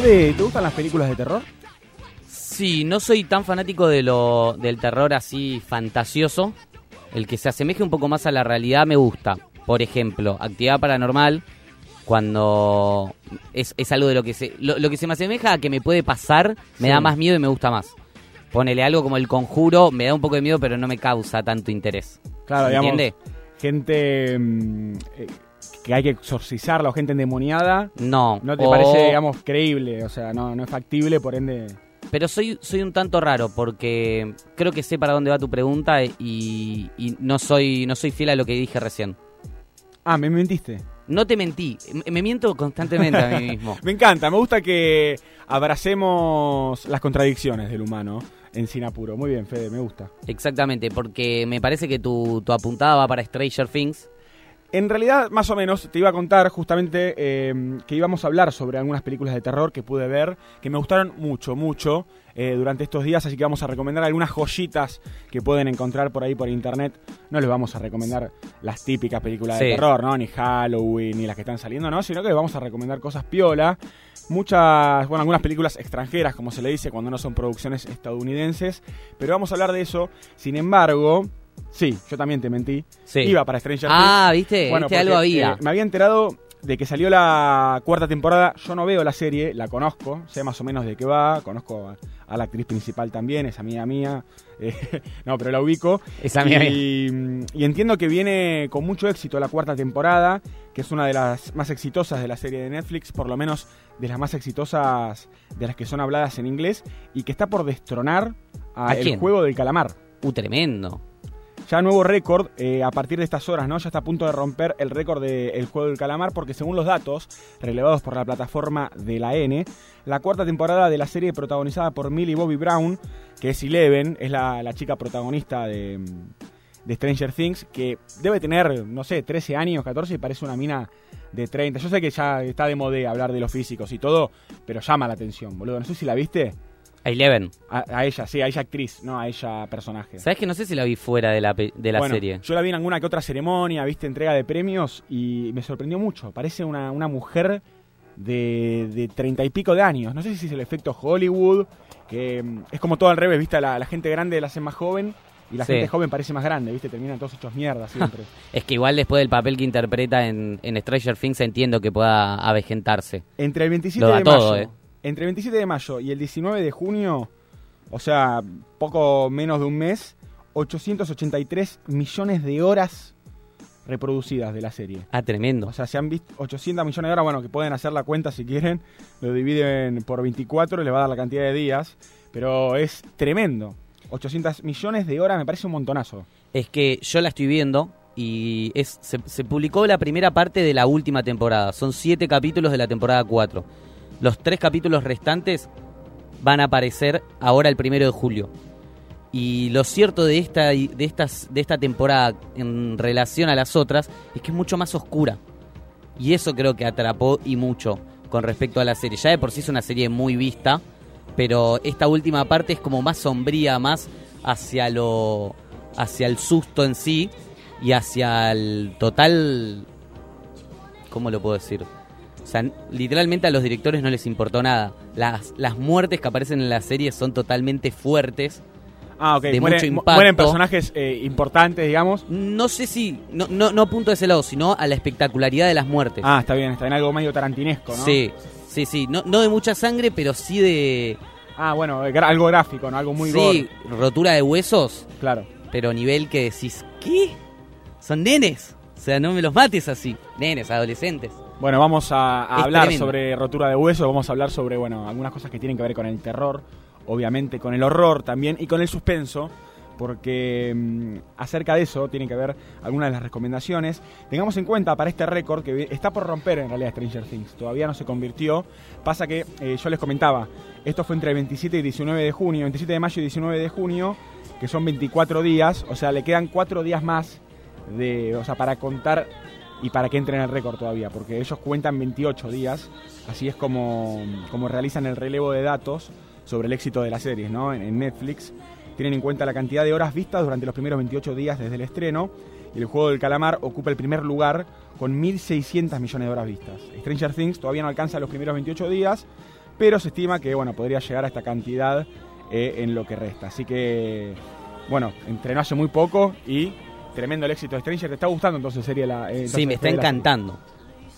¿Te, ¿Te gustan las películas de terror? Sí, no soy tan fanático de lo, del terror así fantasioso. El que se asemeje un poco más a la realidad me gusta. Por ejemplo, actividad paranormal, cuando es, es algo de lo que se. Lo, lo que se me asemeja a que me puede pasar, me Sí. da más miedo y me gusta más. Ponele algo como el conjuro, me da un poco de miedo, pero no me causa tanto interés. Claro, ¿Se digamos, entiende? gente mm, eh, que hay que exorcizarla o gente endemoniada. No. ¿No te o- parece, digamos, creíble? O sea, no, no es factible, por ende... Pero soy, soy un tanto raro porque creo que sé para dónde va tu pregunta y, y no soy no soy fiel a lo que dije recién. Ah, me mentiste. No te mentí, me, me miento constantemente a mí mismo. Me encanta, me gusta que abracemos las contradicciones del humano en Sinapuro. Muy bien, Fede, me gusta. Exactamente, porque me parece que tu, tu apuntada va para Stranger Things. En realidad, más o menos, te iba a contar justamente eh, que íbamos a hablar sobre algunas películas de terror que pude ver, que me gustaron mucho, mucho eh, durante estos días, así que vamos a recomendar algunas joyitas que pueden encontrar por ahí por internet. No les vamos a recomendar las típicas películas de terror, ¿no? Ni Halloween, ni las que están saliendo, ¿no? Sino que les vamos a recomendar cosas piola. Muchas, bueno, algunas películas extranjeras, como se le dice, cuando no son producciones estadounidenses. Pero vamos a hablar de eso. Sin embargo, sí, yo también te mentí. Sí. Iba para Stranger Things. Ah, ¿viste? Bueno, ¿Viste? Algo había. eh, me había enterado de que salió la cuarta temporada. Yo no veo la serie, la conozco, sé más o menos de qué va. Conozco a, a la actriz principal también, es amiga mía. eh, no, pero la ubico. Es amiga y, y entiendo que viene con mucho éxito la cuarta temporada, que es una de las más exitosas de la serie de Netflix, por lo menos de las más exitosas de las que son habladas en inglés, y que está por destronar a ¿A el quién? juego del calamar. Uh, tremendo. Ya nuevo récord eh, a partir de estas horas, ¿no? Ya está a punto de romper el récord del juego del calamar porque según los datos relevados por la plataforma de la N, la cuarta temporada de la serie protagonizada por Millie Bobby Brown, que es Eleven, es la, chica protagonista de, de Stranger Things, que debe tener, no sé, 13 años, 14 y parece una mina de 30. Yo sé que ya está de moda hablar de los físicos y todo, pero llama la atención, boludo. No sé si la viste. A Eleven. A, a ella, sí, a ella actriz, no a ella personaje. ¿Sabes que no sé si la vi fuera de la, pe- de la Bueno, serie? Yo la vi en alguna que otra ceremonia, viste, entrega de premios y me sorprendió mucho. Parece una, una mujer de, de treinta y pico de años. No sé si es el efecto Hollywood, que mm, es como todo al revés, viste, la, la gente grande la hace más joven y la Sí. gente joven parece más grande, viste, terminan todos hechos mierda siempre. Es que igual después del papel que interpreta en, en Stranger Things entiendo que pueda avejentarse. Entre el 27 Lo da de todo, mayo, eh. Entre el 27 de mayo y el 19 de junio, o sea, poco menos de un mes, 883 millones de horas reproducidas de la serie. Ah, tremendo. O sea, se han visto 800 millones de horas, bueno, que pueden hacer la cuenta si quieren, lo dividen por 24 y les va a dar la cantidad de días, pero es tremendo. 800 millones de horas me parece un montonazo. Es que yo la estoy viendo y es se, se publicó la primera parte de la última temporada. Son siete capítulos de la temporada 4. Los tres capítulos restantes van a aparecer ahora el primero de julio. Y lo cierto de esta, de, estas, de esta temporada en relación a las otras es que es mucho más oscura. Y eso creo que atrapó y mucho con respecto a la serie. Ya de por sí es una serie muy vista, pero esta última parte es como más sombría, más hacia lo hacia el susto en sí y hacia el total ¿cómo lo puedo decir? O sea, literalmente a los directores no les importó nada. Las, las muertes que aparecen en la serie son totalmente fuertes. Ah, ok. De mueren, mucho mu- impacto. mueren personajes eh, importantes, digamos. No sé si, no, no, no apunto a ese lado, sino a la espectacularidad de las muertes. Ah, está bien, está en algo medio tarantinesco, ¿no? Sí, sí, sí. No, no de mucha sangre, pero sí de... Ah, bueno, algo gráfico, ¿no? Algo muy sí, gore. rotura de huesos, Claro. pero nivel que decís, ¿qué? Son nenes. O sea, no me los mates así. Nenes, adolescentes. Bueno, vamos a, hablar tremendo. sobre rotura de hueso, vamos a hablar sobre, bueno, algunas cosas que tienen que ver con el terror, obviamente con el horror también y con el suspenso, porque mm, acerca de eso tienen que ver algunas de las recomendaciones. Tengamos en cuenta para este récord que está por romper en realidad Stranger Things, todavía no se convirtió. Pasa que eh, yo les comentaba, esto fue entre el 27 y 19 de junio, 27 de mayo y 19 de junio, que son 24 días, o sea, le quedan 4 días más de, o sea, para contar y para que entren en el récord todavía, porque ellos cuentan 28 días, así es como, como realizan el relevo de datos sobre el éxito de las series, ¿no? En, en Netflix tienen en cuenta la cantidad de horas vistas durante los primeros 28 días desde el estreno y el juego del calamar ocupa el primer lugar con 1.600 millones de horas vistas. Stranger Things todavía no alcanza los primeros 28 días, pero se estima que bueno podría llegar a esta cantidad eh, en lo que resta. Así que, bueno, entrenó hace muy poco y tremendo el éxito de Stranger. ¿Te está gustando entonces sería la... eh, Sí, me está encantando.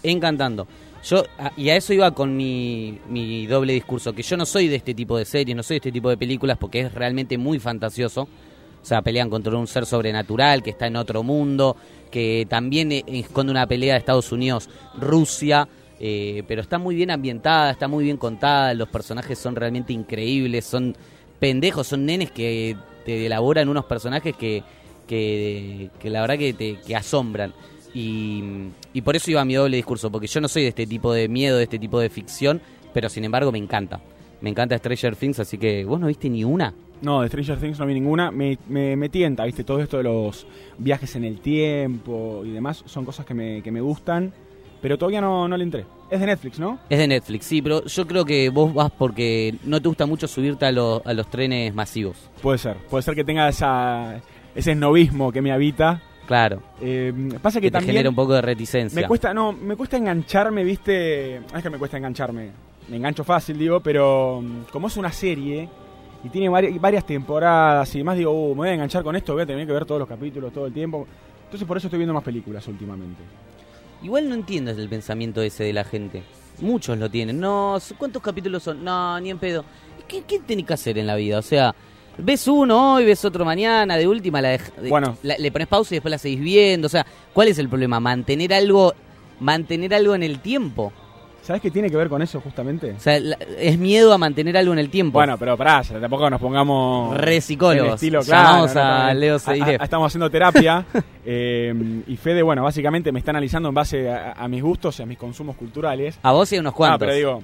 Encantando. Yo, a- y a eso iba con mi, mi doble discurso, que yo no soy de este tipo de series, no soy de este tipo de películas, porque es realmente muy fantasioso. O sea, pelean contra un ser sobrenatural que está en otro mundo, que también eh, esconde una pelea de Estados Unidos-Rusia, eh, pero está muy bien ambientada, está muy bien contada, los personajes son realmente increíbles, son pendejos, son nenes que te elaboran unos personajes que, que, que la verdad que te que asombran. Y, y por eso iba a mi doble discurso, porque yo no soy de este tipo de miedo, de este tipo de ficción, pero sin embargo me encanta. Me encanta Stranger Things, así que vos no viste ni una. No, de Stranger Things no vi ninguna. Me, me, me tienta, ¿viste? Todo esto de los viajes en el tiempo y demás son cosas que me, que me gustan, pero todavía no, no le entré. Es de Netflix, ¿no? Es de Netflix, sí, pero yo creo que vos vas porque no te gusta mucho subirte a, los a los trenes masivos. Puede ser. Puede ser que tenga esa, ese esnovismo que me habita. Claro, Eh, pasa que que te también... genera un poco de reticencia. Me cuesta, no, me cuesta engancharme, viste. No es que me cuesta engancharme. Me engancho fácil, digo, pero mm, como es una serie y tiene vari- varias temporadas y demás, digo, uh, me voy a enganchar con esto, voy a tener que ver todos los capítulos todo el tiempo. Entonces por eso estoy viendo más películas últimamente. Igual no entiendo el pensamiento ese de la gente. Muchos lo tienen. No, ¿cuántos capítulos son? No, ni en pedo. ¿Qué, qué tenés que hacer en la vida? O sea, ves uno hoy, ves otro mañana, de última la de- Bueno. la- le pones pausa y después la seguís viendo. O sea, ¿cuál es el problema? Mantener algo, mantener algo en el tiempo. ¿Sabes qué tiene que ver con eso justamente? O sea, la- es miedo a mantener algo en el tiempo. Bueno, pero pará, ya tampoco nos pongamos. Re psicólogos. en estilo, Llamamos claro, a. Leo A- a- Seiref. Estamos haciendo terapia. eh, y Fede, bueno, básicamente me está analizando en base a, a mis gustos y a mis consumos culturales. a vos y a unos Ah, cuantos. pero digo,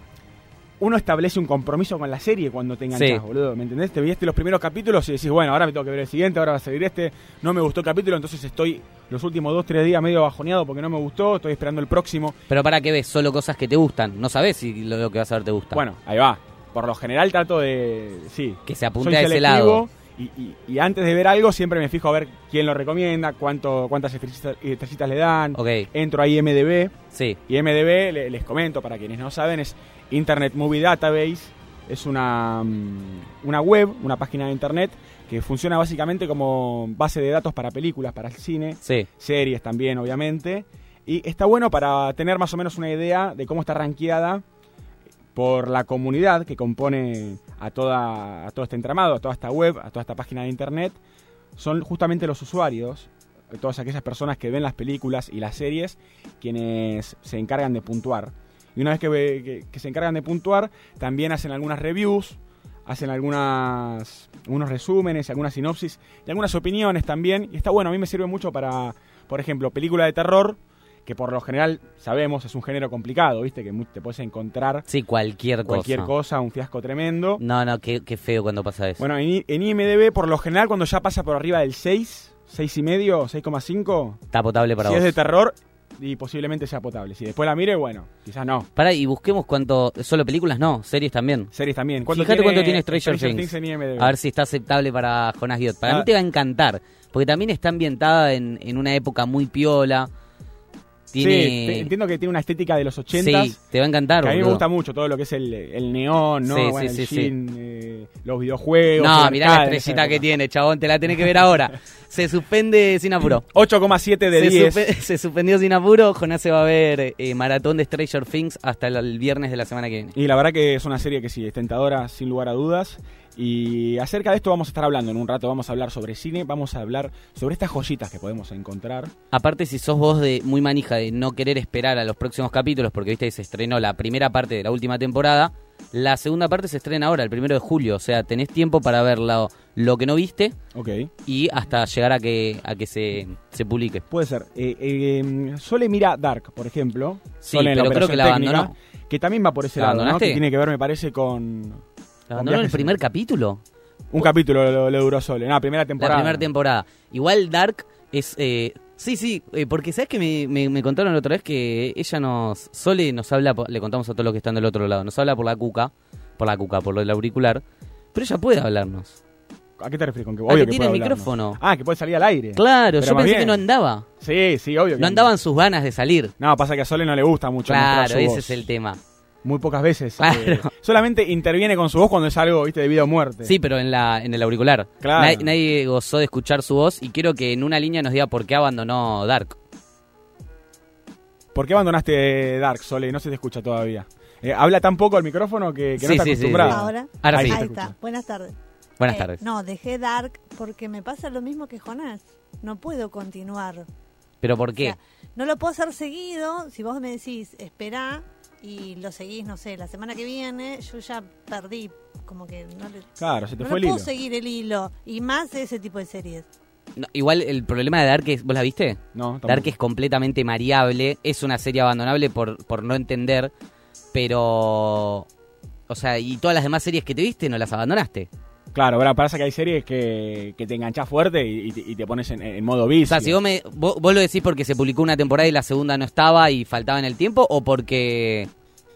uno establece un compromiso con la serie cuando te enganchas, Sí. boludo. ¿Me entendés? Te viste los primeros capítulos y decís, bueno, ahora me tengo que ver el siguiente, ahora va a seguir este. No me gustó el capítulo, entonces estoy los últimos dos, tres días medio bajoneado porque no me gustó. Estoy esperando el próximo. Pero para qué ves solo cosas que te gustan. No sabes si lo, que vas a ver te gusta. Bueno, ahí va. Por lo general trato de. Sí. que se apunte a ese lado. Y, y- y antes de ver algo siempre me fijo a ver quién lo recomienda, cuánto, cuántas estrellitas, estrellitas le dan. Ok, Entro ahí MDB. sí. Y MDB, le- les comento para quienes no saben, es Internet Movie Database. Es una, mm, una web, una página de internet que funciona básicamente como base de datos para películas, para el cine, Sí, series también, obviamente. Y está bueno para tener más o menos una idea de cómo está rankeada por la comunidad que compone a, toda, a todo este entramado, a toda esta web, a toda esta página de internet. Son justamente los usuarios, todas aquellas personas que ven las películas y las series, quienes se encargan de puntuar. Y una vez que, que- que se encargan de puntuar, también hacen algunas reviews, hacen algunas unos resúmenes, algunas sinopsis y algunas opiniones también. Y está bueno, a mí me sirve mucho para, por ejemplo, película de terror, que por lo general sabemos es un género complicado, ¿viste? Que te puedes encontrar sí, cualquier, cualquier cosa. cosa, un fiasco tremendo. No, no, qué, qué feo cuando pasa eso. Bueno, en, en IMDB, por lo general, cuando ya pasa por arriba del 6, 6 y medio, 6,5, Está potable para si vos. es de terror, y posiblemente sea potable. Si después la mire, bueno, quizás no. Pará, y busquemos cuánto. Solo películas, no, series también. Series también. Fíjate cuánto tiene Stranger, Things. en IMDb? A ver si está aceptable para Jonas Guiot. Para Ah. mí te va a encantar. Porque también está ambientada en, en una época muy piola. Tiene. Sí, te- entiendo que tiene una estética de los 80 Sí, te va a encantar. Que a mí me gusta mucho todo lo que es el, el neón, ¿no? Sí, bueno, sí, el sí, eh, los videojuegos. No, mirá la estrellita que tiene, chabón. Te la tenés que ver ahora. Se suspende sin apuro. 8,7 de se, 10. suspe- se suspendió sin apuro. Jonás se va a ver eh, maratón de Stranger Things hasta el, el viernes de la semana que viene. Y la verdad que es una serie que sí, es tentadora, sin lugar a dudas. Y acerca de esto vamos a estar hablando en un rato. Vamos a hablar sobre cine, vamos a hablar sobre estas joyitas que podemos encontrar. Aparte, si sos vos de muy manija de no querer esperar a los próximos capítulos, porque viste que se estrenó la primera parte de la última temporada, la segunda parte se estrena ahora, el primero de julio. O sea, tenés tiempo para ver lo, lo que no viste Ok. y hasta llegar a que, a que se, se publique. Puede ser. Eh, eh, Sole mira Dark, por ejemplo. Sí, Sole pero creo que la técnica, abandonó. Que también va por ese ¿La lado, ¿no? abandonaste? Que tiene que ver, me parece, con... ¿Abandonó el primer capítulo? Un capítulo le, le duró Sole. No, primera temporada. La primera temporada. Igual Dark es... eh, sí, sí, eh, porque sabes que me, me, me contaron la otra vez que ella nos... Sole nos habla, le contamos a todos los que están del otro lado, nos habla por la cuca, por la cuca, por lo del auricular, pero ella puede hablarnos. ¿A qué te refieres con que obvio que tiene hablarnos? micrófono. Ah, que puede salir al aire. Claro, Pero yo pensé bien. que no andaba. Sí, sí, obvio. que No andaban sus ganas de salir. No, pasa que a Sole no le gusta mucho Claro, su ese voz. es el tema. Muy pocas veces. Claro. eh, solamente interviene con su voz cuando es algo, viste, de vida o muerte. Sí, pero en, la, en el auricular. Claro. Nadie, nadie gozó de escuchar su voz y quiero que en una línea nos diga por qué abandonó Dark. ¿Por qué abandonaste Dark, Sole? No se te escucha todavía. Eh, habla tan poco al micrófono que, que Sí, no está sí, acostumbrado. sí. Ahora. Ahora Ahí Ahí está. Buenas tardes. Buenas Eh, tardes. No, dejé Dark porque me pasa lo mismo que Jonás. No puedo continuar. ¿Pero por O qué? sea, no lo puedo hacer seguido. Si vos me decís, espera y lo seguís, no sé, la semana que viene, yo ya perdí. Como que no le, Claro, se te no fue le el puedo hilo. seguir el hilo. Y más ese tipo de series. No, igual el problema de Dark es, ¿vos la viste? No, tampoco. Dark es completamente mariable, es una serie abandonable por, por no entender, pero... O sea, y todas las demás series que te viste no las abandonaste. Claro, ahora pasa que hay series que, que te enganchás fuerte y, y te, y te pones en, en modo vicio. O sea, si vos, me, vos, vos lo decís porque se publicó una temporada y la segunda no estaba y faltaba en el tiempo, o porque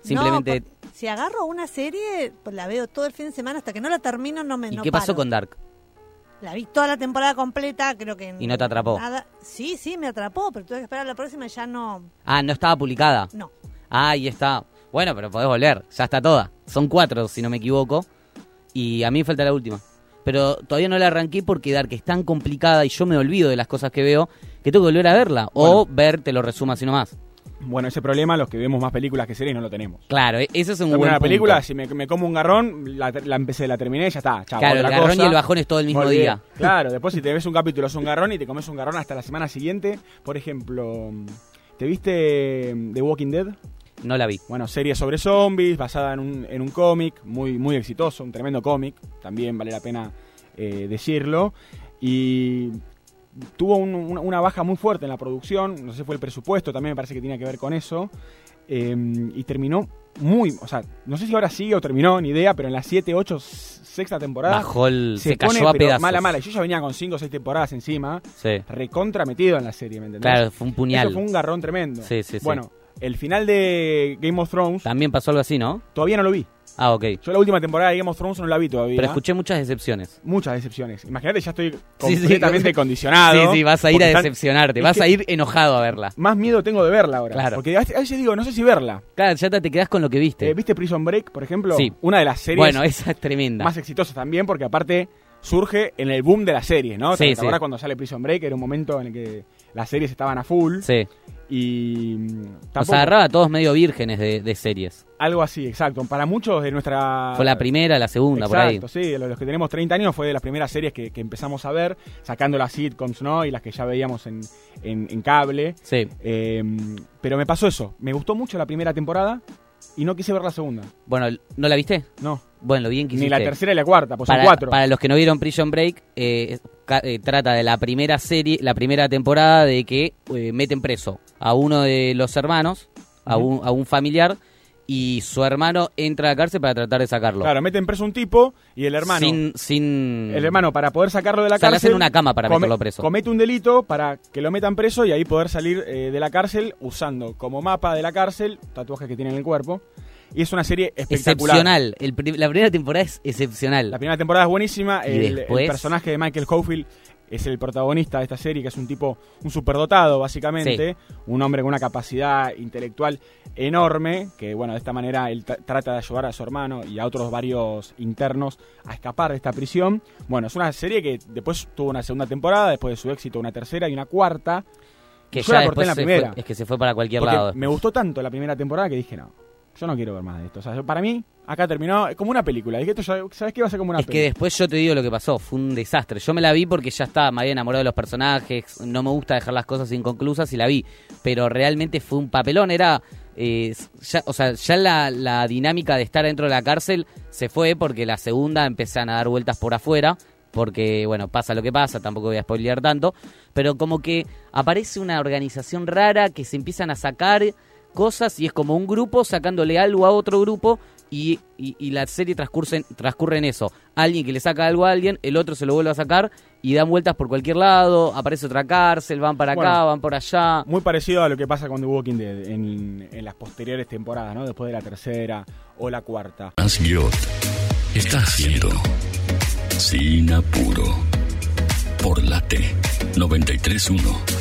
simplemente... No, por- si agarro una serie, pues la veo todo el fin de semana hasta que no la termino, no me ¿Y no qué pasó con Dark? La vi toda la temporada completa, creo que... ¿Y no te atrapó? Nada. Sí, sí, me atrapó, pero tuve que esperar a la próxima y ya no... Ah, no estaba publicada. No. Ah, ahí está. Bueno, pero podés volver, ya está toda. Son cuatro, si no me equivoco. Y a mí me falta la última. Pero todavía no la arranqué porque Dark es tan complicada y yo me olvido de las cosas que veo que tengo que volver a verla. O ver, te lo resumo así nomás. Bueno, ese problema, los que vemos más películas que series no lo tenemos. Claro, e- ese es un Termino buen la película, punto. si me, me como un garrón, la, la empecé, la terminé, ya está. Chao, Claro, el garrón cosa. y el bajón es todo el mismo día. Claro, después si te ves un capítulo es un garrón y te comes un garrón hasta la semana siguiente. Por ejemplo, ¿te viste mm, The Walking Dead? No la vi. Bueno, serie sobre zombies, basada en un, en un cómic, muy, muy exitoso, un tremendo cómic, también vale la pena eh, decirlo. Y tuvo un- una, una baja muy fuerte en la producción, no sé si fue el presupuesto, también me parece que tiene que ver con eso. eh, y terminó muy, o sea, no sé si ahora sigue o terminó, ni idea, pero en la 7, 8, sexta temporada Bajó el... Se, pone, cayó a pedazos. mala, mala. Yo ya venía con 5 o 6 temporadas encima, Sí. recontra metido en la serie, ¿me entendés? Claro, fue un puñal. Eso fue un garrón tremendo. Sí, sí, sí. El final de Game of Thrones También pasó algo así, ¿no? todavía no lo vi. Ah, ok. Yo la última temporada de Game of Thrones no la vi todavía. Pero escuché muchas decepciones. Muchas decepciones. Imagínate, ya estoy Sí, sí. completamente condicionado. Sí, sí, vas a ir a decepcionarte. Vas a ir enojado a verla. Más miedo tengo de verla ahora. Claro. Porque a veces digo, no sé si verla. Claro, ya te quedás con lo que viste. Eh, ¿Viste Prison Break, por ejemplo? Sí. Una de las series bueno, esa es tremenda. más exitosas también, porque aparte surge en el boom de la serie, ¿no? Sí, ¿Te sí. cuando sale Prison Break? Era un momento en el que las series estaban a full. Sí. Y. mm, Nos tampoco- agarraba a todos medio vírgenes de, de series. Algo así, exacto. Para muchos de nuestra. Fue la primera, la segunda, por ahí. Exacto, sí, los los que tenemos 30 años fue de las primeras series que, que empezamos a ver, sacando las sitcoms, ¿no? Y las que ya veíamos en, en- en cable. Sí. Eh, pero me pasó eso, me gustó mucho la primera temporada y no quise ver la segunda. Bueno, ¿no la viste? No, Bueno, lo bien que ni hiciste. la tercera ni la cuarta, pues son para, cuatro. para los que no vieron Prison Break, eh, eh, trata de la primera serie, la primera temporada de que eh, meten preso a uno de los hermanos, a, un, a un familiar, y su hermano entra a la cárcel para tratar de sacarlo. Claro, meten preso un tipo y el hermano. Sin, sin... El hermano, para poder sacarlo de la O sea, le cárcel. hacen una cama para come- meterlo preso. Comete un delito para que lo metan preso y ahí poder salir eh, de la cárcel usando como mapa de la cárcel tatuajes que tiene en el cuerpo. Y es una serie espectacular. Excepcional. El la primera temporada es excepcional. La primera temporada es buenísima. Y El, después- el personaje de Michael Hofield es el protagonista de esta serie, que es un tipo, un superdotado, básicamente. Un hombre con una capacidad intelectual enorme, que bueno, de esta manera él tra- trata de ayudar a su hermano y a otros varios internos a escapar de esta prisión. Bueno, es una serie que después tuvo una segunda temporada, después de su éxito una tercera y una cuarta. que yo ya la corté en la primera. fue- es que se fue para cualquier lado. me gustó tanto la primera temporada que dije, no, yo no quiero ver más de esto. O sea, para mí, acá terminó es como una película. Dije, esto ya- ¿sabes qué va a ser como una Es que película? después yo te digo lo que pasó, fue un desastre. Yo me la vi porque ya estaba, me había enamorado de los personajes, no me gusta dejar las cosas inconclusas y la vi. Pero realmente fue un papelón, era... eh, ya, o sea, ya la, la dinámica de estar dentro de la cárcel se fue porque la segunda empezaron a dar vueltas por afuera. Porque, bueno, pasa lo que pasa, tampoco voy a spoilear tanto. Pero como que aparece una organización rara que se empiezan a sacar cosas y es como un grupo sacándole algo a otro grupo y, y- y la serie transcurre, transcurre en eso. Alguien que le saca algo a alguien, el otro se lo vuelve a sacar y dan vueltas por cualquier lado, aparece otra cárcel, van para acá, Bueno. van por allá. Muy parecido a lo que pasa con The Walking Dead en, en las posteriores temporadas, ¿no? Después de la tercera o la cuarta. Asgiot está haciendo Sin Apuro por Late 931.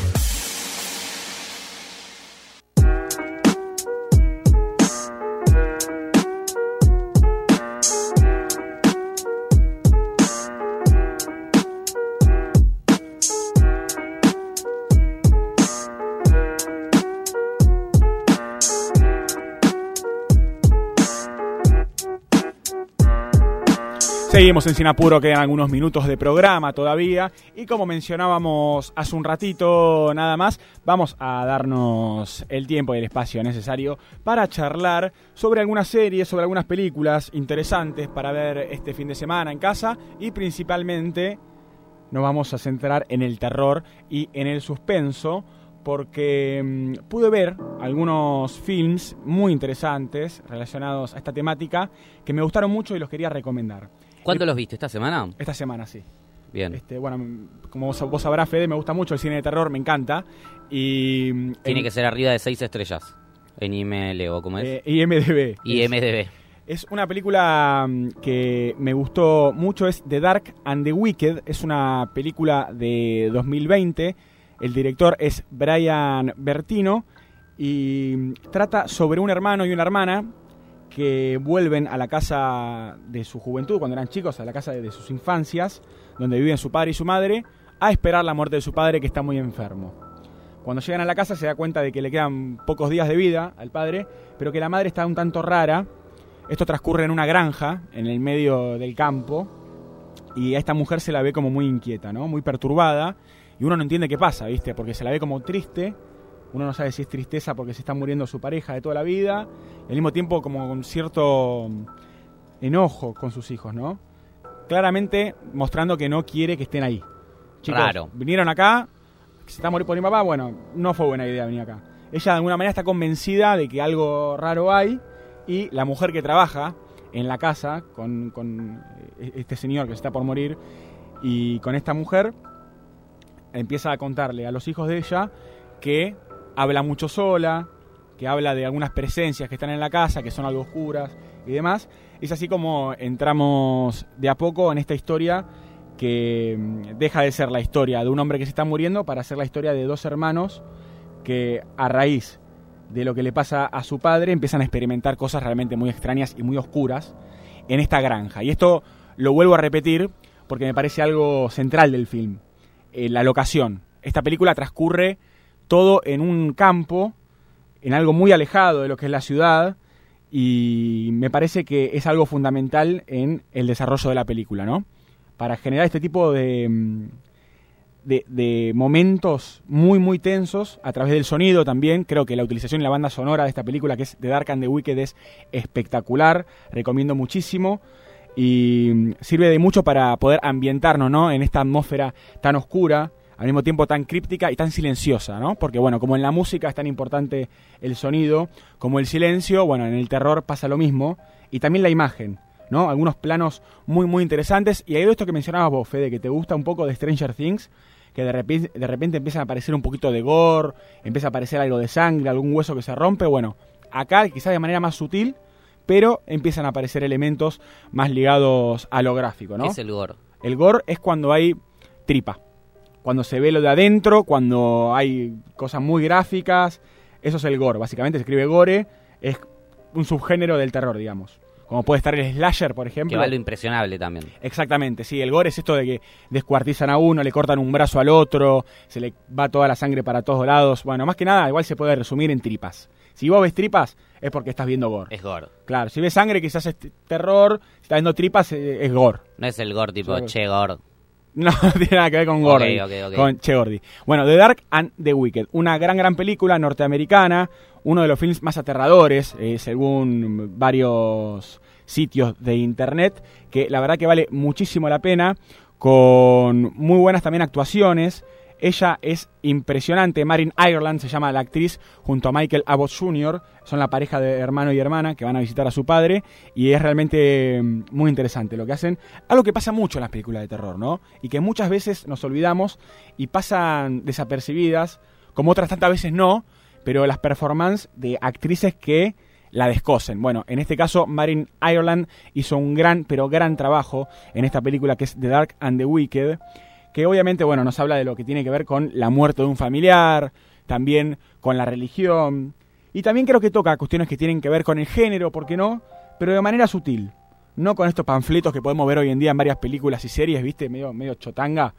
Seguimos en Sinapuro, quedan algunos minutos de programa todavía y como mencionábamos hace un ratito nada más, vamos a darnos el tiempo y el espacio necesario para charlar sobre algunas series, sobre algunas películas interesantes para ver este fin de semana en casa y principalmente nos vamos a centrar en el terror y en el suspenso porque mm, pude ver algunos films muy interesantes relacionados a esta temática que me gustaron mucho y los quería recomendar. ¿Cuándo los viste? ¿Esta semana? Esta semana, sí. Bien. Este, bueno, como vos, vos sabrás, Fede, me gusta mucho el cine de terror, me encanta. Y, mm, Tiene en- que ser arriba de seis estrellas. En IML o como es. eh, IMDb. IMDB. Es una película mm, que me gustó mucho, es The Dark and the Wicked. Es una película de 2020. El director es Brian Bertino y mm, trata sobre un hermano y una hermana que vuelven a la casa de su juventud, cuando eran chicos, a la casa de, sus infancias, donde viven su padre y su madre, a esperar la muerte de su padre que está muy enfermo. Cuando llegan a la casa se da cuenta de que le quedan pocos días de vida al padre, pero que la madre está un tanto rara. Esto transcurre en una granja, en el medio del campo, y a esta mujer se la ve como muy inquieta, ¿no? Muy perturbada, y uno no entiende qué pasa, ¿viste? Porque se la ve como triste, uno no sabe si es tristeza porque se está muriendo su pareja de toda la vida, y al mismo tiempo como con cierto enojo con sus hijos, ¿no? Claramente mostrando que no quiere que estén ahí. Chicos, Raro. vinieron acá, se está morir por mi papá, bueno, no fue buena idea venir acá. Ella de alguna manera está convencida de que algo raro hay y la mujer que trabaja en la casa con, con eh, este señor que se está por morir y con esta mujer empieza a contarle a los hijos de ella que habla mucho sola, que habla de algunas presencias que están en la casa, que son algo oscuras y demás. Es así como entramos de a poco en esta historia que mm, deja de ser la historia de un hombre que se está muriendo para ser la historia de dos hermanos que a raíz de lo que le pasa a su padre empiezan a experimentar cosas realmente muy extrañas y muy oscuras en esta granja. Y esto lo vuelvo a repetir porque me parece algo central del film, eh, la locación. Esta película transcurre todo en un campo, en algo muy alejado de lo que es la ciudad, y me parece que es algo fundamental en el desarrollo de la película, ¿no? Para generar este tipo de, mm, de, momentos muy, muy tensos a través del sonido también. Creo que la utilización y la banda sonora de esta película, que es The Dark and the Wicked, es espectacular. Recomiendo muchísimo. Y mm, sirve de mucho para poder ambientarnos, ¿no? En esta atmósfera tan oscura, al mismo tiempo tan críptica y tan silenciosa, ¿no? Porque, bueno, como en la música es tan importante el sonido, como el silencio, bueno, en el terror pasa lo mismo. Y también la imagen, ¿no? Algunos planos muy, muy interesantes. Y hay esto que mencionabas vos, Fede, que te gusta un poco de Stranger Things, que de repente, de repente empiezan a aparecer un poquito de gore, empieza a aparecer algo de sangre, algún hueso que se rompe. Bueno, acá quizás de manera más sutil, pero empiezan a aparecer elementos más ligados a lo gráfico, ¿no? ¿Qué es el gore? El gore es cuando hay tripa. Cuando se ve lo de adentro, cuando hay cosas muy gráficas. Eso es el gore. Básicamente se escribe gore. Es un subgénero del terror, digamos. Como puede estar el slasher, por ejemplo. Que va lo impresionable también. Exactamente, sí. El gore es esto de que descuartizan a uno, le cortan un brazo al otro, se le va toda la sangre para todos lados. Bueno, más que nada, igual se puede resumir en tripas. Si vos ves tripas, es porque estás viendo gore. Es gore. Claro, si ves sangre, quizás es terror. Si estás viendo tripas, eh, es gore. No es el gore tipo, che, gore. No, tiene nada que ver con Gordy. Ok, ok, ok. Con Che Gordy. Bueno, The Dark and the Wicked. Una gran, gran película norteamericana. Uno de los films más aterradores, eh, según varios sitios de internet. Que la verdad que vale muchísimo la pena. Con muy buenas también actuaciones. Ella es impresionante. Marin Ireland se llama la actriz, junto a Michael Abbott Jr. Son la pareja de hermano y hermana que van a visitar a su padre. Y es realmente mm, muy interesante lo que hacen. Algo que pasa mucho en las películas de terror, ¿no? Y que muchas veces nos olvidamos y pasan desapercibidas, como otras tantas veces no. Pero las performances de actrices que la descosen. Bueno, en este caso, Marin Ireland hizo un gran, pero gran trabajo en esta película que es The Dark and the Wicked que obviamente, bueno, nos habla de lo que tiene que ver con la muerte de un familiar, también con la religión, y también creo que toca cuestiones que tienen que ver con el género, ¿por qué no? Pero de manera sutil, no con estos panfletos que podemos ver hoy en día en varias películas y series, ¿viste? Medio, medio chotanga,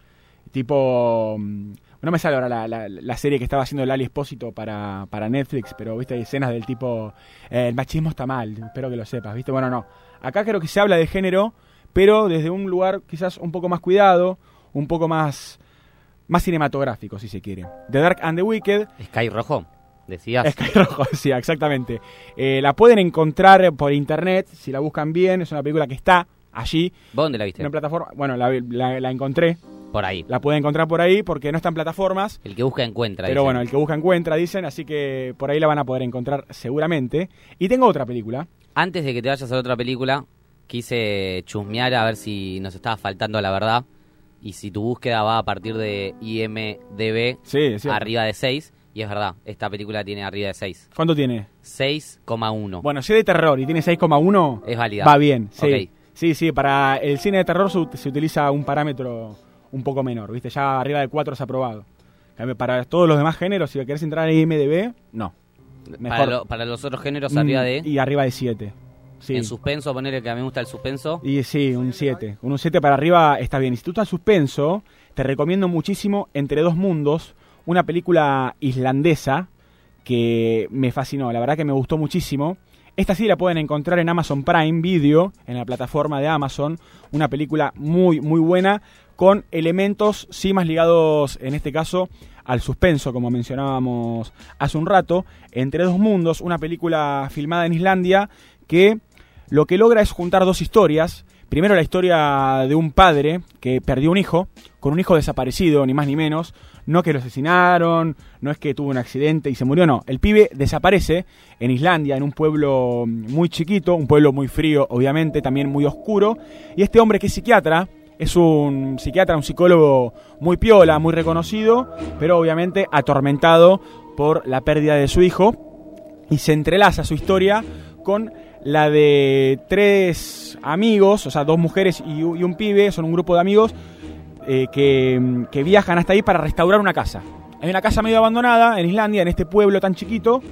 tipo... mm, No me sale ahora la, la- la serie que estaba haciendo Lali Espósito para, para Netflix, pero, ¿viste? Hay escenas del tipo... eh, el machismo está mal, espero que lo sepas, ¿viste? Bueno, no. Acá creo que se habla de género, pero desde un lugar quizás un poco más cuidado, un poco más, más cinematográfico, si se quiere. The Dark and the Wicked. Sky Rojo, decías. Sky Rojo, sí, exactamente. Eh, la pueden encontrar por internet, si la buscan bien, es una película que está allí. ¿Dónde la viste? En una plataforma, bueno, la, la- la encontré, Por ahí. la pueden encontrar por ahí porque no está en plataformas. El que busca encuentra. Pero dicen. bueno, el que busca encuentra, dicen, así que por ahí la van a poder encontrar seguramente. Y tengo otra película. Antes de que te vayas a otra película, quise chusmear a ver si nos estaba faltando la verdad. Y si tu búsqueda va a partir de IMDB Sí, es arriba de 6. Y es verdad, esta película tiene arriba de 6. ¿Cuánto tiene? 6,1. Bueno, si es de terror y tiene 6,1, es válida. va bien. Sí. Sí, sí, para el cine de terror se, ut- se utiliza un parámetro un poco menor, ¿viste? Ya arriba de 4 se ha aprobado. Para todos los demás géneros, si querés entrar en IMDB, no. Para, Mejor. lo- para los otros géneros, Mm, arriba de. Y arriba de 7. Sí. En suspenso, ponerle que a mí me gusta el suspenso. Y sí, un 7. Un 7 para arriba está bien. Y si tú estás suspenso, te recomiendo muchísimo Entre dos mundos, una película islandesa que me fascinó. La verdad que me gustó muchísimo. Esta sí la pueden encontrar en Amazon Prime Video, en la plataforma de Amazon. Una película muy, muy buena, con elementos sí más ligados, en este caso, al suspenso, como mencionábamos hace un rato. Entre dos mundos, una película filmada en Islandia que lo que logra es juntar dos historias. Primero la historia de un padre que perdió un hijo, con un hijo desaparecido, ni más ni menos. No que lo asesinaron, no es que tuvo un accidente y se murió, no. El pibe desaparece en Islandia, en un pueblo muy chiquito, un pueblo muy frío, obviamente, también muy oscuro. Y este hombre que es psiquiatra, es un psiquiatra, un psicólogo muy piola, muy reconocido, pero obviamente atormentado por la pérdida de su hijo. Y se entrelaza su historia con la de tres amigos, o sea, dos mujeres y, un pibe, son un grupo de amigos eh, que, que viajan hasta ahí para restaurar una casa. Hay una casa medio abandonada en Islandia, en este pueblo tan chiquito,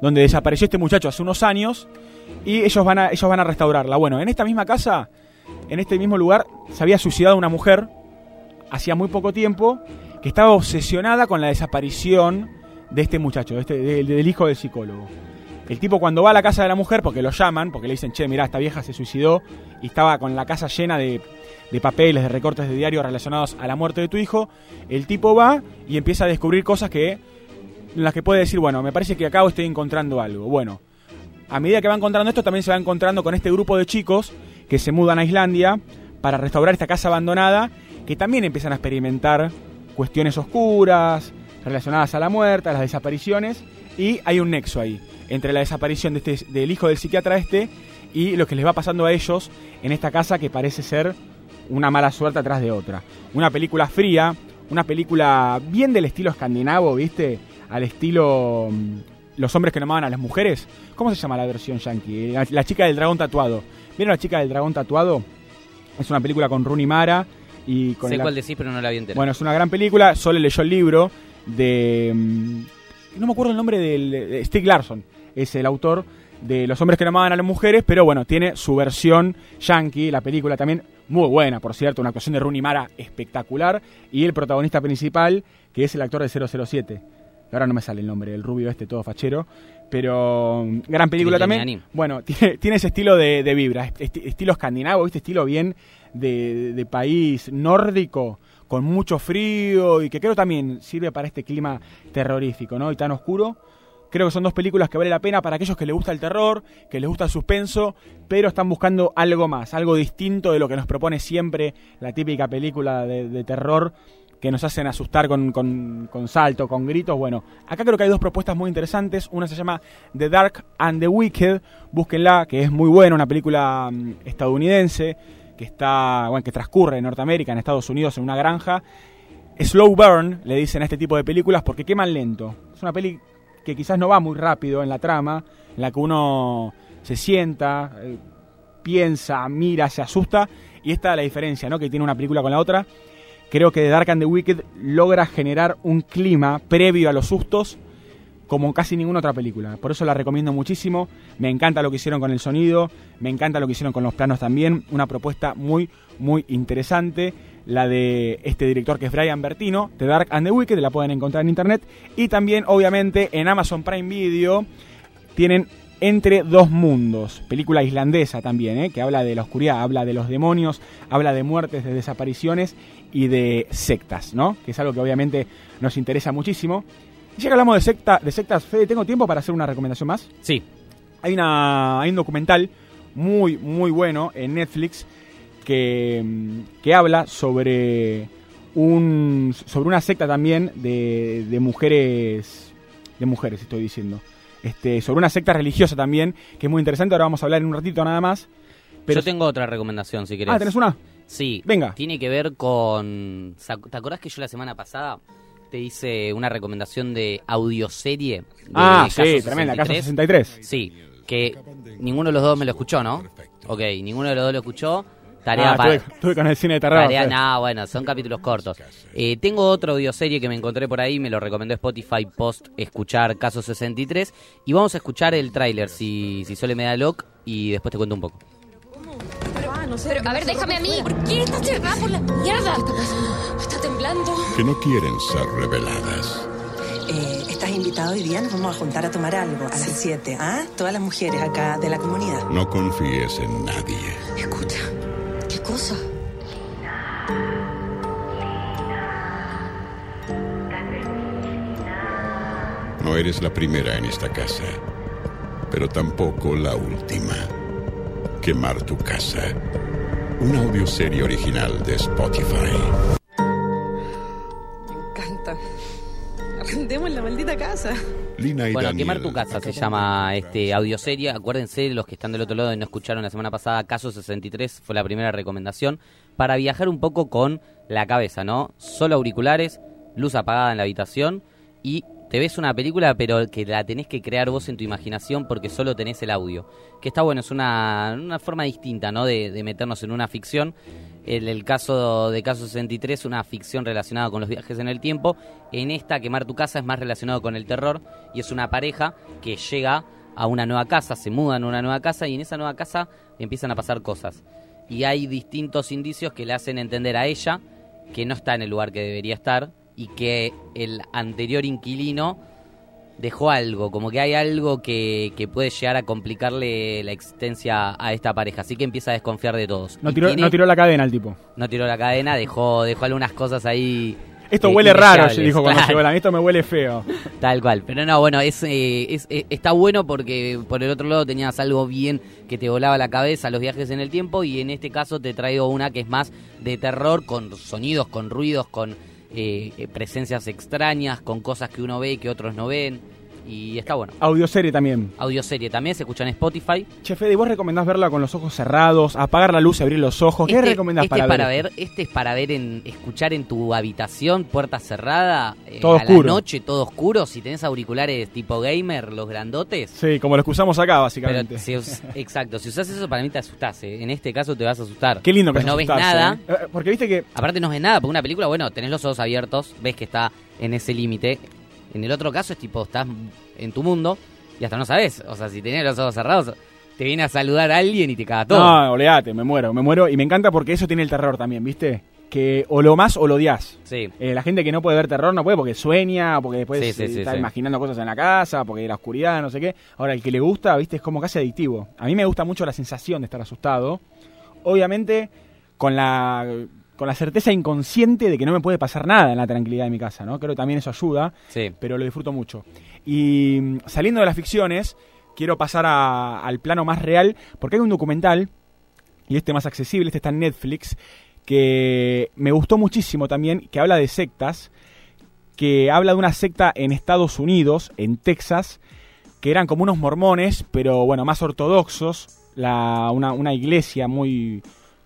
donde desapareció este muchacho hace unos años, y ellos van a, ellos van a restaurarla. Bueno, en esta misma casa, en este mismo lugar, se había suicidado una mujer, hacía muy poco tiempo, que estaba obsesionada con la desaparición de este muchacho, este, del hijo del psicólogo. El tipo cuando va a la casa de la mujer, porque lo llaman, porque le dicen, che, mirá, esta vieja se suicidó y estaba con la casa llena de, de papeles, de recortes de diario relacionados a la muerte de tu hijo, el tipo va y empieza a descubrir cosas que en las que puede decir, bueno, me parece que acá estoy encontrando algo. Bueno, a medida que va encontrando esto, también se va encontrando con este grupo de chicos que se mudan a Islandia para restaurar esta casa abandonada, que también empiezan a experimentar cuestiones oscuras relacionadas a la muerte, a las desapariciones, y hay un nexo ahí entre la desaparición de este, del hijo del psiquiatra este y lo que les va pasando a ellos en esta casa que parece ser una mala suerte atrás de otra. Una película fría, una película bien del estilo escandinavo, ¿viste? Al estilo mm, Los hombres que no amaban a las mujeres. ¿Cómo se llama la versión yankee? La, la chica del dragón tatuado. ¿Vieron la chica del dragón tatuado? Es una película con Rooney Mara y con sé cuál decís, pero no la vi entera. bueno, es una gran película. Sole leyó el libro de. mm, No me acuerdo el nombre del. de Stieg Larsson. Es el autor de Los hombres que no amaban a las mujeres. Pero bueno, tiene su versión yankee. La película también muy buena, por cierto. Una actuación de Rooney Mara espectacular. Y el protagonista principal, que es el actor de 007. que Ahora no me sale el nombre, el rubio este todo fachero. Pero mm, gran película también. Bueno, tiene, tiene ese estilo de, de vibra, esti- estilo escandinavo, ¿viste? Estilo bien de, de país nórdico, con mucho frío y que creo también sirve para este clima terrorífico, ¿no? Y tan oscuro. Creo que son dos películas que vale la pena para aquellos que les gusta el terror, que les gusta el suspenso, pero están buscando algo más, algo distinto de lo que nos propone siempre la típica película de, de terror que nos hacen asustar con, con, con salto, con gritos. Bueno, acá creo que hay dos propuestas muy interesantes. Una se llama The Dark and the Wicked. Búsquenla, que es muy buena, una película mm, estadounidense que está, bueno, que transcurre en Norteamérica, en Estados Unidos, en una granja. Slow burn, le dicen a este tipo de películas, porque queman lento. Es una peli que quizás no va muy rápido en la trama, en la que uno se sienta, eh, piensa, mira, se asusta. Y esta es la diferencia, ¿no? Que tiene una película con la otra creo que The Dark and the Wicked logra generar un clima previo a los sustos como casi ninguna otra película. Por eso la recomiendo muchísimo. Me encanta lo que hicieron con el sonido, me encanta lo que hicieron con los planos también. Una propuesta muy, muy interesante. La de este director que es Brian Bertino, The Dark and the Wicked, la pueden encontrar en internet. Y también, obviamente, en Amazon Prime Video tienen Entre dos mundos, película islandesa también, ¿eh? que habla de la oscuridad, habla de los demonios, habla de muertes, de desapariciones y de sectas, ¿no? Que es algo que obviamente nos interesa muchísimo. Y ya que hablamos de, secta, de sectas, Fede, ¿tengo tiempo para hacer una recomendación más? Sí. Hay, una, hay un documental muy, muy bueno en Netflix que, que habla sobre, un, sobre una secta también de, de mujeres, de mujeres estoy diciendo, este, sobre una secta religiosa también, que es muy interesante, ahora vamos a hablar en un ratito nada más. Pero, Yo tengo otra recomendación, si querés. ah, ¿tenés una? Sí. Venga. Tiene que ver con... ¿Te acordás que yo la semana pasada te hice una recomendación de audioserie? De Ah, Caso sí, tremenda, caso 63? 63. Sí, que ninguno de los dos me lo escuchó, ¿no? Ok, ninguno de los dos lo escuchó. Tarea Ah, para... estuve, estuve con el cine de terror. Tarea, no, bueno, son capítulos cortos. Eh, tengo otra audioserie que me encontré por ahí, me lo recomendó Spotify post escuchar Caso 63. Y vamos a escuchar el tráiler, si, si Sole me da lock, y después te cuento un poco. Pero, a ver, déjame a mí. ¿Por qué estás cerrada por la mierda? ¿Qué está pasando? Está temblando. Que no quieren ser reveladas. Eh, ¿Estás invitado hoy día? Nos vamos a juntar a tomar algo a las 7. ¿Ah? Todas las mujeres acá de la comunidad. No confíes en nadie. Escucha. No eres la primera en esta casa, pero tampoco la última. Quemar tu casa. Una audioserie original de Spotify. Me encanta. Arrendemos la maldita casa. Lina y Bueno, Daniel. Quemar tu casa se llama este audioserie. Acuérdense, los que están del otro lado y no escucharon la semana pasada, Caso 63 fue la primera recomendación. Para viajar un poco con la cabeza, ¿no? Solo auriculares, luz apagada en la habitación y te ves una película, pero que la tenés que crear vos en tu imaginación porque solo tenés el audio. Que está bueno, es una, una forma distinta, ¿no? De, de meternos en una ficción. En el caso de Caso 63, una ficción relacionada con los viajes en el tiempo. En esta, Quemar tu casa, es más relacionado con el terror y es una pareja que llega a una nueva casa, se mudan a una nueva casa y en esa nueva casa empiezan a pasar cosas. Y hay distintos indicios que le hacen entender a ella que no está en el lugar que debería estar y que el anterior inquilino dejó algo, como que hay algo que, que puede llegar a complicarle la existencia a esta pareja, así que empieza a desconfiar de todos. No tiró, tiene- no tiró la cadena el tipo. no tiró la cadena, dejó, dejó algunas cosas ahí. Esto eh, huele raro, dijo cuando claro. llegó la Esto me huele feo. Tal cual. Pero no, bueno, es, eh, es- eh, está bueno porque por el otro lado tenías algo bien que te volaba la cabeza, los viajes en el tiempo, y en este caso te traigo una que es más de terror, con sonidos, con ruidos, con eh, eh, presencias extrañas, con cosas que uno ve y que otros no ven. Y está bueno. Audioserie también. Audioserie también se escucha en Spotify. Che, Fede, ¿vos recomendás verla con los ojos cerrados, apagar la luz y abrir los ojos? ¿Qué Este- recomendás este para, es para ver? ver? Este es para ver, en, escuchar en tu habitación, puerta cerrada, eh, Todo a oscuro. la noche, todo oscuro. Si tenés auriculares tipo gamer, los grandotes. Sí, como los que usamos acá, Pero básicamente. si exacto, si usas eso para mí te asustás. eh. En este caso te vas a asustar. Qué lindo que Pues es no ves nada. ¿eh? Eh, Porque viste que Aparte no ves nada, porque una película, bueno, tenés los ojos abiertos, ves que está en ese límite. En el otro caso es tipo, estás en tu mundo y hasta no sabes. O sea, si tenés los ojos cerrados, te viene a saludar a alguien y te caga todo. No, oleate, me muero, me muero. Y me encanta porque eso tiene el terror también, ¿viste? Que o lo más o lo odias. Sí. Eh, la gente que no puede ver terror no puede porque sueña, porque después Sí, sí, eh, sí, está imaginando cosas en la casa, porque la oscuridad, no sé qué. Ahora, el que le gusta, ¿viste? Es como casi adictivo. A mí me gusta mucho la sensación de estar asustado. Obviamente, con la, con la certeza inconsciente de que no me puede pasar nada en la tranquilidad de mi casa, ¿no? Creo que también eso ayuda Sí. pero lo disfruto mucho. Y mm, saliendo de las ficciones, quiero pasar a- al plano más real, porque hay un documental, y este más accesible, este está en Netflix, que me gustó muchísimo también, que habla de sectas, que habla de una secta en Estados Unidos, en Texas, que eran como unos mormones, pero bueno, más ortodoxos, la, una, una iglesia muy,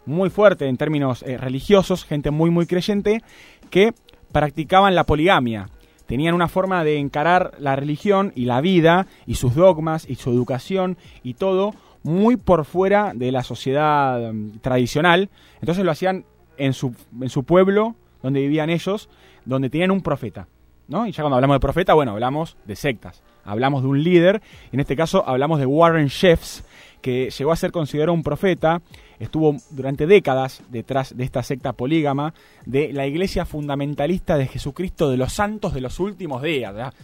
muy fuerte en términos eh, religiosos, gente muy, muy creyente, que practicaban la poligamia. Tenían una forma de encarar la religión y la vida y sus dogmas y su educación y todo muy por fuera de la sociedad mm, tradicional. Entonces lo hacían en su, en su pueblo, donde vivían ellos, donde tenían un profeta. ¿No? Y ya cuando hablamos de profeta, bueno, hablamos de sectas. Hablamos de un líder, en este caso hablamos de Warren Jeffs, que llegó a ser considerado un profeta, estuvo durante décadas detrás de esta secta polígama de la iglesia fundamentalista de Jesucristo de los santos de los últimos días.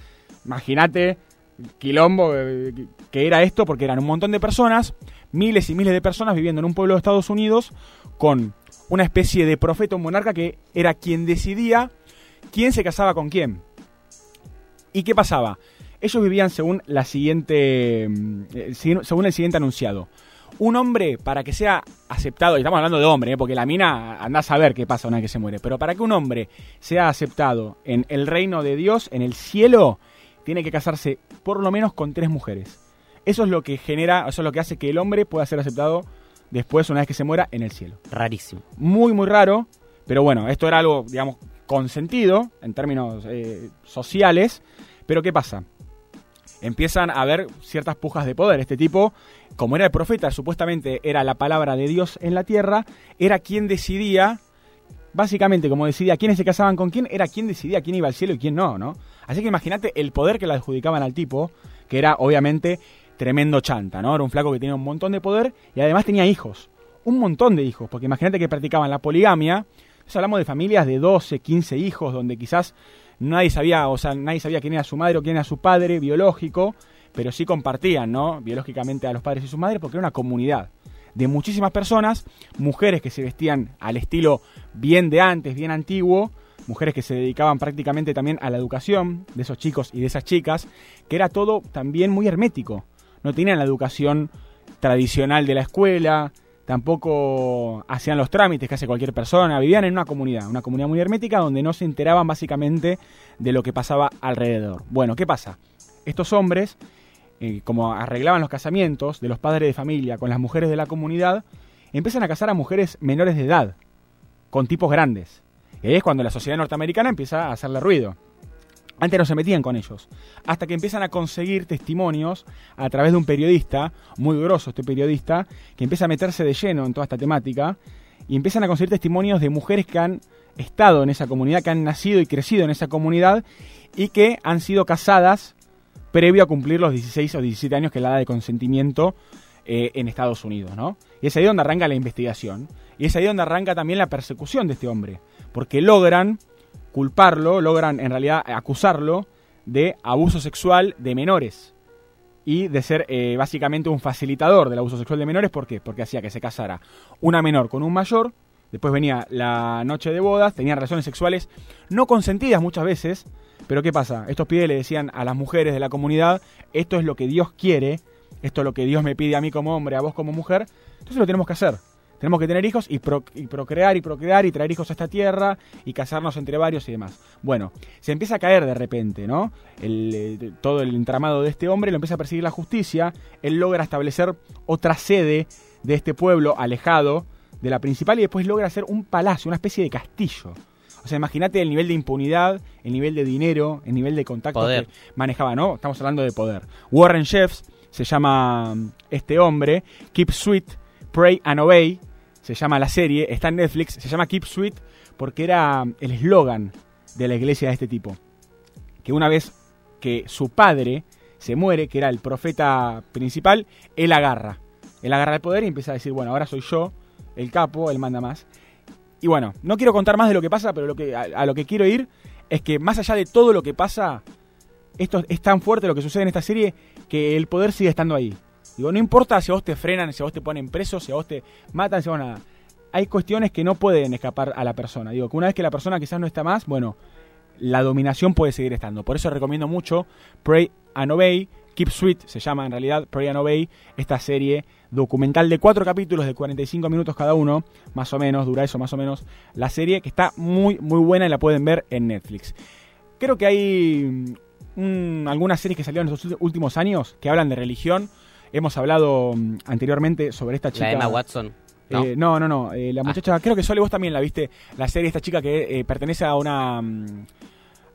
Imagínate quilombo que era esto, porque eran un montón de personas, miles y miles de personas viviendo en un pueblo de Estados Unidos con una especie de profeta, un monarca que era quien decidía quién se casaba con quién. ¿Y qué pasaba? Ellos vivían según la siguiente mm, eh, según el siguiente anunciado. Un hombre, para que sea aceptado, y estamos hablando de hombre, ¿eh? porque la mina anda a saber qué pasa una vez que se muere, pero para que un hombre sea aceptado en el reino de Dios, en el cielo, tiene que casarse por lo menos con tres mujeres. Eso es lo que genera, eso es lo que hace que el hombre pueda ser aceptado después, una vez que se muera, en el cielo. Rarísimo. Muy, muy raro, pero bueno, esto era algo, digamos, consentido en términos eh, sociales, pero ¿qué pasa? Empiezan a haber ciertas pujas de poder. Este tipo, como era el profeta, supuestamente era la palabra de Dios en la tierra, era quien decidía, básicamente como decidía quiénes se casaban con quién, era quien decidía quién iba al cielo y quién no, ¿no? Así que imagínate el poder que le adjudicaban al tipo, que era obviamente tremendo chanta, ¿no? Era un flaco que tenía un montón de poder y además tenía hijos. Un montón de hijos, porque imagínate que practicaban la poligamia. Entonces hablamos de familias de 12, 15 hijos, donde quizás nadie sabía, o sea, nadie sabía quién era su madre o quién era su padre biológico, pero sí compartían, ¿no? Biológicamente a los padres y su madre, porque era una comunidad de muchísimas personas, mujeres que se vestían al estilo bien de antes, bien antiguo, mujeres que se dedicaban prácticamente también a la educación de esos chicos y de esas chicas, que era todo también muy hermético no tenían la educación tradicional de la escuela, tampoco hacían los trámites que hace cualquier persona, vivían en una comunidad, una comunidad muy hermética donde no se enteraban básicamente de lo que pasaba alrededor. Bueno, ¿qué pasa? Estos hombres, eh, como arreglaban los casamientos de los padres de familia con las mujeres de la comunidad, empiezan a casar a mujeres menores de edad, con tipos grandes. Y ahí es cuando la sociedad norteamericana empieza a hacerle ruido. Antes no se metían con ellos. Hasta que empiezan a conseguir testimonios a través de un periodista, muy grosso este periodista, que empieza a meterse de lleno en toda esta temática. Y empiezan a conseguir testimonios de mujeres que han estado en esa comunidad, que han nacido y crecido en esa comunidad y que han sido casadas previo a cumplir los 16 o 17 años que es la edad de consentimiento eh, en Estados Unidos, ¿no? Y es ahí donde arranca la investigación. Y es ahí donde arranca también la persecución de este hombre. Porque logran culparlo, logran en realidad acusarlo de abuso sexual de menores y de ser eh, básicamente un facilitador del abuso sexual de menores. ¿Por qué? Porque hacía que se casara una menor con un mayor, después venía la noche de bodas, tenían relaciones sexuales no consentidas muchas veces, pero ¿qué pasa? Estos pibes le decían a las mujeres de la comunidad, esto es lo que Dios quiere, esto es lo que Dios me pide a mí como hombre, a vos como mujer, entonces lo tenemos que hacer. Tenemos que tener hijos y, procrear y procrear y traer hijos a esta tierra y casarnos entre varios y demás. Bueno, se empieza a caer de repente, ¿no? Eh, todo el entramado de este hombre lo empieza a perseguir la justicia. Él logra establecer otra sede de este pueblo alejado de la principal y después logra hacer un palacio, una especie de castillo. O sea, imagínate el nivel de impunidad, el nivel de dinero, el nivel de contacto que manejaba, ¿no? Estamos hablando de poder. Warren Jeffs se llama mm, este hombre, Keep Sweet, Pray and Obey, se llama la serie, está en Netflix, se llama Keep Sweet porque era el eslogan de la iglesia de este tipo. Que una vez que su padre se muere, que era el profeta principal, él agarra. Él agarra el poder y empieza a decir, bueno, ahora soy yo, el capo, él manda más. Y bueno, no quiero contar más de lo que pasa, pero a, lo que quiero ir es que más allá de todo lo que pasa, esto es tan fuerte lo que sucede en esta serie que el poder sigue estando ahí. Digo, no importa si a vos te frenan, si a vos te ponen preso, si a vos te matan, si a nada. Hay cuestiones que no pueden escapar a la persona. Digo, que una vez que la persona quizás no está más, bueno, la dominación puede seguir estando. Por eso recomiendo mucho Pray and Obey, Keep Sweet se llama en realidad, Pray and Obey, esta serie documental de cuatro capítulos de 45 minutos cada uno, más o menos, dura eso más o menos, la serie que está muy, muy buena y la pueden ver en Netflix. Creo que hay mm, algunas series que salieron en estos últimos años que hablan de religión Hemos hablado mm, anteriormente sobre esta chica. La Emma Watson. Eh, no, no, no. Eh, la ah. muchacha, creo que Sole vos también la viste, la serie esta chica que eh, pertenece a una mm,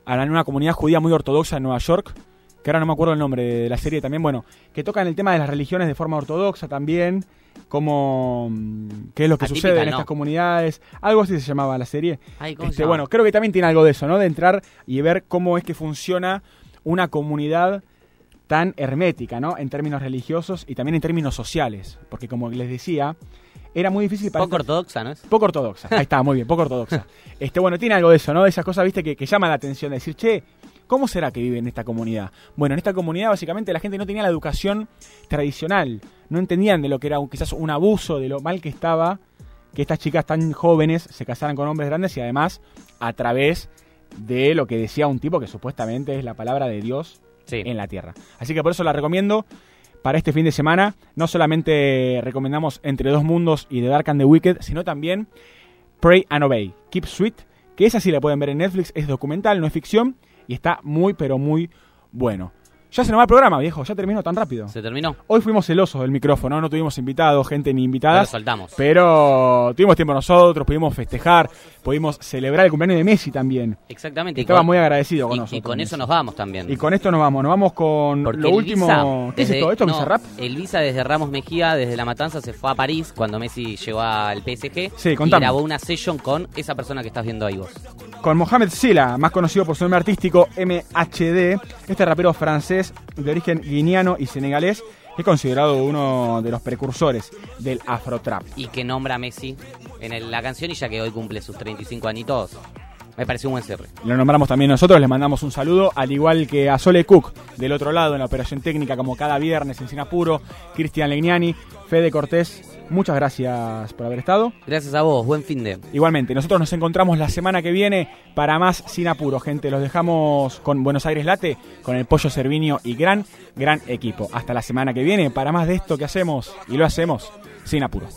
a una comunidad judía muy ortodoxa en Nueva York, que ahora no me acuerdo el nombre de la serie también, bueno, que toca en el tema de las religiones de forma ortodoxa también, como mm, qué es lo que sucede en estas comunidades, algo así se llamaba la serie. este, bueno, creo que también tiene algo de eso, ¿no? De entrar y ver cómo es que funciona una comunidad tan hermética, ¿no? En términos religiosos y también en términos sociales. Porque como les decía, era muy difícil para... Poco ortodoxa, ¿no? Poco ortodoxa. Ahí está, muy bien, poco ortodoxa. Este, bueno, tiene algo de eso, ¿no? De esas cosas, viste, que, que llaman la atención. De decir, che, ¿Cómo será que vive en esta comunidad? Bueno, en esta comunidad básicamente la gente no tenía la educación tradicional, no entendían de lo que era quizás un abuso, de lo mal que estaba que estas chicas tan jóvenes se casaran con hombres grandes y además a través de lo que decía un tipo que supuestamente es la palabra de Dios En la tierra. Así que por eso la recomiendo para este fin de semana. No solamente recomendamos Entre dos mundos y The Dark and the Wicked, sino también Pray and Obey, Keep Sweet, que esa sí la pueden ver en Netflix, es documental, no es ficción y está muy pero muy bueno. Ya se nos va el programa, viejo, ya terminó tan rápido. ¿Se terminó? Hoy fuimos celosos del micrófono, no tuvimos invitados, gente ni invitadas. soltamos. Pero tuvimos tiempo nosotros, pudimos festejar, pudimos celebrar el cumpleaños de Messi también. Exactamente. y Estaba con- muy agradecido con y- nosotros. Y con eso nos vamos también. Y con esto nos vamos, nos vamos con Porque lo el último. Visa ¿Qué es esto? ¿Esto es no, Bizarrap? El Visa desde Ramos Mejía, desde La Matanza, se fue a París cuando Messi llegó al PSG. Sí, y contame. grabó una session con esa persona que estás viendo ahí vos. Con Mohamed Silla, más conocido por su nombre artístico MHD, este rapero francés de origen guineano y senegalés, es considerado uno de los precursores del afrotrap. Y que nombra a Messi en el- la canción y ya que hoy cumple sus 35 añitos, me pareció un buen cierre. Lo nombramos también nosotros, le mandamos un saludo, al igual que a Sole Cook, del otro lado, en la operación técnica, como cada viernes en Sinapuro, Cristian Legnani, Fede Cortés, muchas gracias por haber estado. Gracias a vos, buen fin de. Igualmente, nosotros nos encontramos la semana que viene para más Sin Apuro, gente. Los dejamos con Buenos Aires Late, con el Pollo Cervinio y gran, gran equipo. Hasta la semana que viene para más de esto que hacemos y lo hacemos sin apuro.